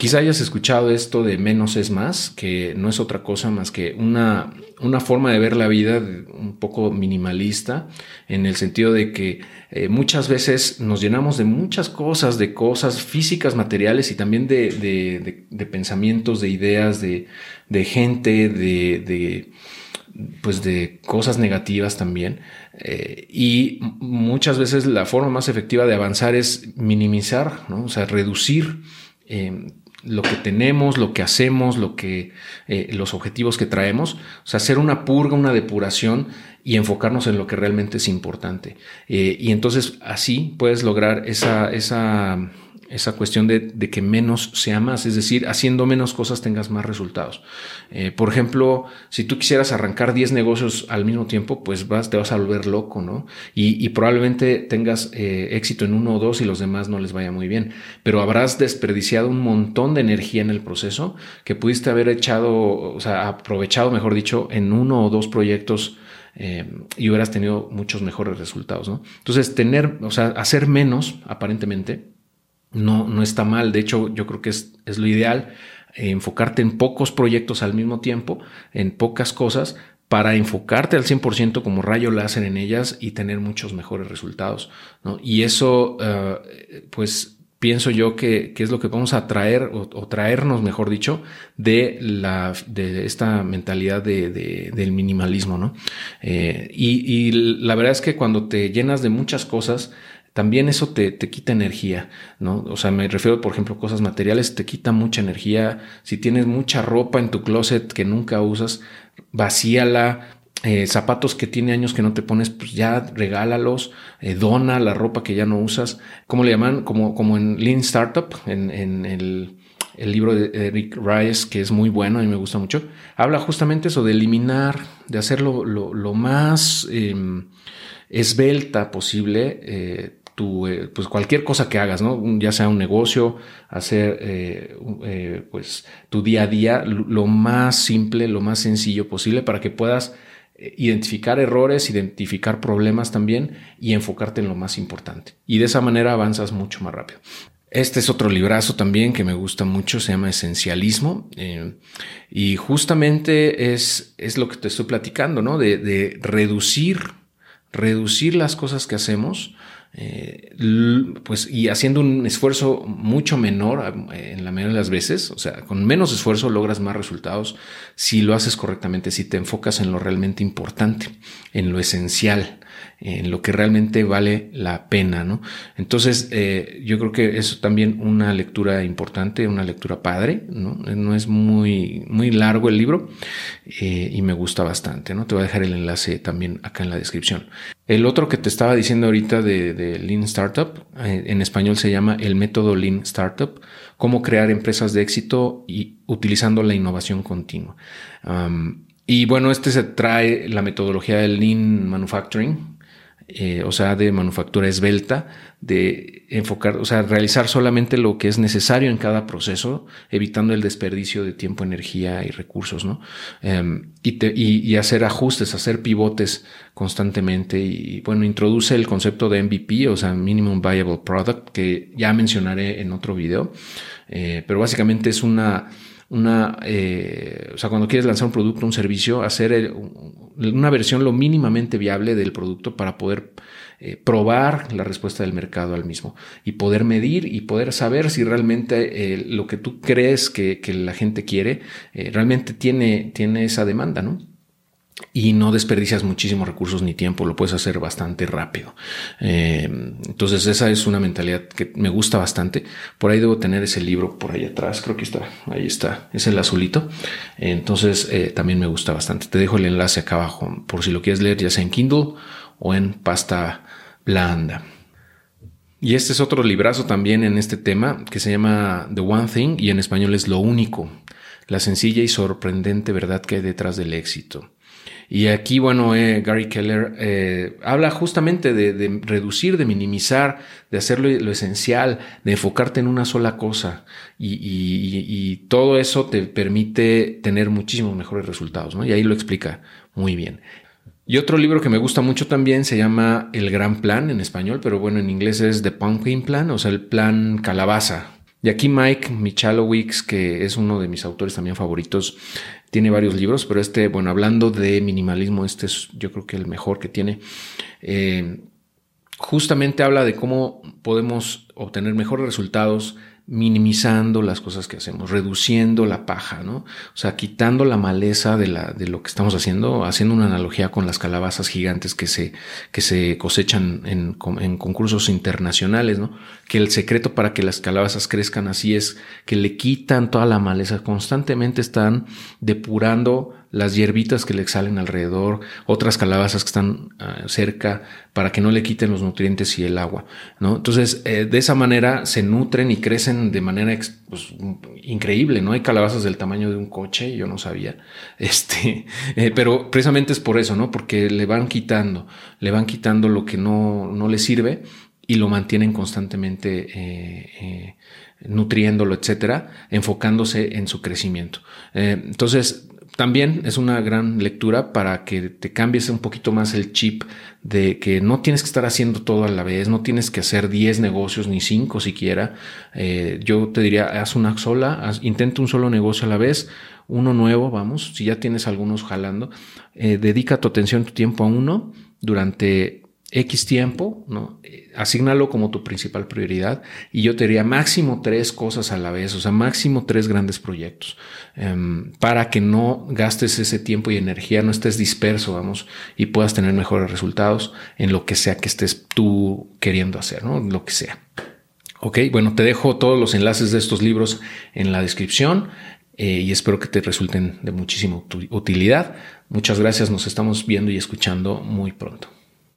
Quizá hayas escuchado esto de menos es más, que no es otra cosa más que una, una forma de ver la vida un poco minimalista, en el sentido de que eh, muchas veces nos llenamos de muchas cosas, de cosas físicas, materiales y también de, de, pensamientos, de ideas, de, gente, de, pues de cosas negativas también. Eh, y muchas veces la forma más efectiva de avanzar es minimizar, o sea, reducir. Eh, lo que tenemos, lo que hacemos, lo que, eh, los objetivos que traemos, o sea, hacer una purga, una depuración y enfocarnos en lo que realmente es importante. Eh, y entonces así puedes lograr esa, esa esa cuestión de, que menos sea más, es decir, haciendo menos cosas tengas más resultados. Eh, por ejemplo, si tú quisieras arrancar 10 negocios al mismo tiempo, pues vas, te vas a volver loco, ¿no? Y, probablemente tengas eh, éxito en uno o dos y los demás no les vaya muy bien, pero habrás desperdiciado un montón de energía en el proceso que pudiste haber echado, o sea, aprovechado, mejor dicho, en uno o dos proyectos. Eh, y hubieras tenido muchos mejores resultados, ¿no? Entonces, tener, o sea, hacer menos, aparentemente, no, no está mal. De hecho, yo creo que es, es lo ideal eh, enfocarte en pocos proyectos al mismo tiempo, en pocas cosas, para enfocarte al 100% como rayo láser en ellas y tener muchos mejores resultados. ¿no? Y eso, uh, pues pienso yo que, que, es lo que vamos a traer o, traernos, mejor dicho, de, la, de esta mentalidad de, de, del minimalismo. ¿no? Eh, y la verdad es que cuando te llenas de muchas cosas, también eso te, te, quita energía, ¿no? O sea, me refiero, por ejemplo, a cosas materiales, te quita mucha energía. Si tienes mucha ropa en tu closet que nunca usas, vacíala. Eh, zapatos que tiene años que no te pones, pues ya regálalos, eh, dona la ropa que ya no usas. ¿Cómo le llaman? Como, como en Lean Startup, en, en el, libro de Eric Rice, que es muy bueno, a mí me gusta mucho. Habla justamente eso de eliminar, de hacerlo lo, lo más em, esbelta posible. Eh, eh, pues cualquier cosa que hagas, ¿no? Ya sea un negocio, hacer eh, eh, pues tu día a día lo más simple, lo más sencillo posible para que puedas identificar errores, identificar problemas también y enfocarte en lo más importante. Y de esa manera avanzas mucho más rápido. Este es otro librazo también que me gusta mucho, se llama Esencialismo. y justamente es, es lo que te estoy platicando, ¿no? De, de reducir, reducir las cosas que hacemos eh, pues y haciendo un esfuerzo mucho menor eh, en la mayoría de las veces, o sea, con menos esfuerzo logras más resultados si lo haces correctamente, si te enfocas en lo realmente importante, en lo esencial en lo que realmente vale la pena, ¿no? Entonces, eh, yo creo que es también una lectura importante, una lectura padre, ¿no? No es muy, muy largo el libro eh, y me gusta bastante, ¿no? Te voy a dejar el enlace también acá en la descripción. El otro que te estaba diciendo ahorita de, Lean Startup, eh, en español se llama el método Lean Startup, cómo crear empresas de éxito y utilizando la innovación continua. Y bueno, este se trae la metodología del Lean Manufacturing, eh, o sea, de manufactura esbelta, de enfocar, o sea, realizar solamente lo que es necesario en cada proceso, evitando el desperdicio de tiempo, energía y recursos, ¿no? Em, y, hacer ajustes, hacer pivotes constantemente. Y bueno, introduce el concepto de MVP, o sea, Minimum Viable Product, que ya mencionaré en otro video, eh, pero básicamente es una una, eh, o sea, cuando quieres lanzar un producto, un servicio, hacer una versión lo mínimamente viable del producto para poder eh, probar la respuesta del mercado al mismo y poder medir y poder saber si realmente eh, lo que tú crees que, que la gente quiere realmente tiene, tiene esa demanda, ¿no? Y no desperdicias muchísimos recursos ni tiempo, lo puedes hacer bastante rápido. Eh, entonces esa es una mentalidad que me gusta bastante. Por ahí debo tener ese libro por ahí atrás, creo que está, ahí está, es el azulito. Entonces eh, también me gusta bastante. Te dejo el enlace acá abajo por si lo quieres leer ya sea en Kindle o en pasta blanda. Y este es otro librazo también en este tema que se llama The One Thing y en español es Lo Único, la sencilla y sorprendente verdad que hay detrás del éxito. Y aquí, bueno, eh, Gary Keller eh, habla justamente de, reducir, de minimizar, de hacerlo lo esencial, de enfocarte en una sola cosa. Y, todo eso te permite tener muchísimos mejores resultados, ¿no? Y ahí lo explica muy bien. Y otro libro que me gusta mucho también se llama El Gran Plan en español, pero bueno, en inglés es The Pumpkin Plan, o sea, el plan calabaza Y aquí Mike Michalowicz, que es uno de mis autores también favoritos, tiene varios libros, pero este, bueno, hablando de minimalismo, este es yo creo que el mejor que tiene. Eh, justamente habla de cómo podemos obtener mejores resultados minimizando las cosas que hacemos, reduciendo la paja, ¿no? O sea, quitando la maleza de, la, de lo que estamos haciendo, haciendo una analogía con las calabazas gigantes que se, que se cosechan en, en concursos internacionales, ¿no? Que el secreto para que las calabazas crezcan así es que le quitan toda la maleza, constantemente están depurando las hierbitas que le salen alrededor, otras calabazas que están ah, cerca para que no le quiten los nutrientes y el agua, ¿no? Entonces, eh, de esa manera se nutren y crecen de manera pues, increíble, ¿no? Hay calabazas del tamaño de un coche, yo no sabía, este, eh, pero precisamente es por eso, ¿no? Porque le van quitando, le van quitando lo que no, no le sirve y lo mantienen constantemente eh, nutriéndolo, etcétera, enfocándose en su crecimiento. entonces, también es una gran lectura para que te cambies un poquito más el chip de que no tienes que estar haciendo todo a la vez, no tienes que hacer 10 negocios ni 5 siquiera. Eh, yo te diría, haz una sola, intenta un solo negocio a la vez, uno nuevo, vamos, si ya tienes algunos jalando, eh, dedica tu atención, tu tiempo a uno durante X tiempo, ¿no? Como tu principal prioridad y yo te diría máximo tres cosas a la vez, o sea, máximo tres grandes proyectos, em, para que no gastes ese tiempo y energía, no estés disperso, vamos, y puedas tener mejores resultados en lo que sea que estés tú queriendo hacer, ¿no? Lo que sea. Ok, bueno, te dejo todos los enlaces de estos libros en la descripción eh, y espero que te resulten de muchísima utilidad. Muchas gracias, nos estamos viendo y escuchando muy pronto.